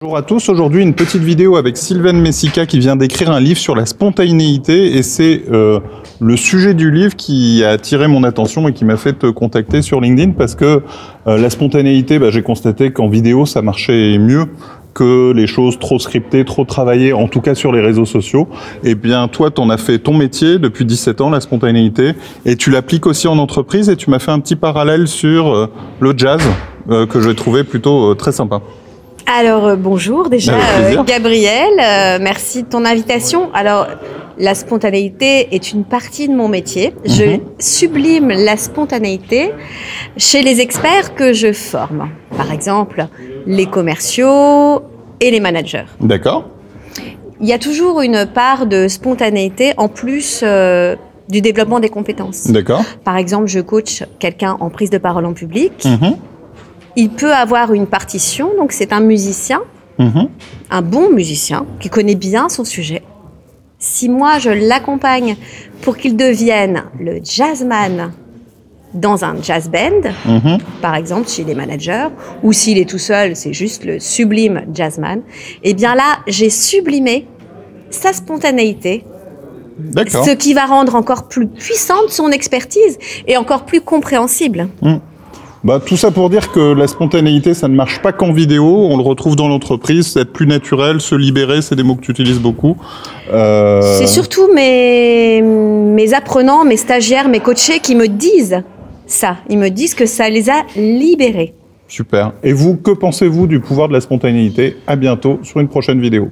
Bonjour à tous, aujourd'hui une petite vidéo avec Sylvain Messica qui vient d'écrire un livre sur la spontanéité et c'est euh, le sujet du livre qui a attiré mon attention et qui m'a fait te contacter sur LinkedIn parce que euh, la spontanéité, bah, j'ai constaté qu'en vidéo ça marchait mieux que les choses trop scriptées, trop travaillées, en tout cas sur les réseaux sociaux. Et bien toi, tu en as fait ton métier depuis 17 ans, la spontanéité, et tu l'appliques aussi en entreprise et tu m'as fait un petit parallèle sur euh, le jazz que j'ai trouvé plutôt très sympa. Alors euh, bonjour déjà euh, Gabriel, euh, merci de ton invitation. Alors la spontanéité est une partie de mon métier. Je Mhm. sublime la spontanéité chez les experts que je forme. Par exemple, les commerciaux et les managers. D'accord Il y a toujours une part de spontanéité en plus euh, du développement des compétences. D'accord Par exemple, je coach quelqu'un en prise de parole en public. Mhm. Il peut avoir une partition, donc c'est un musicien Mhm. un bon musicien qui connaît bien son sujet, si moi je l'accompagne pour qu'il devienne le jazzman dans un jazz band, Mhm. par exemple chez les managers, ou s'il est tout seul, c'est juste le sublime jazzman, eh bien là, j'ai sublimé sa spontanéité, ce qui va rendre encore plus puissante son expertise et encore plus compréhensible. Bah, tout ça pour dire que la spontanéité, ça ne marche pas qu'en vidéo. On le retrouve dans l'entreprise. Être plus naturel, se libérer, c'est des mots que tu utilises beaucoup. Euh, C'est surtout mes, mes apprenants, mes stagiaires, mes coachés qui me disent ça. Ils me disent que ça les a libérés. Super. Et vous, que pensez-vous du pouvoir de la spontanéité? À bientôt sur une prochaine vidéo.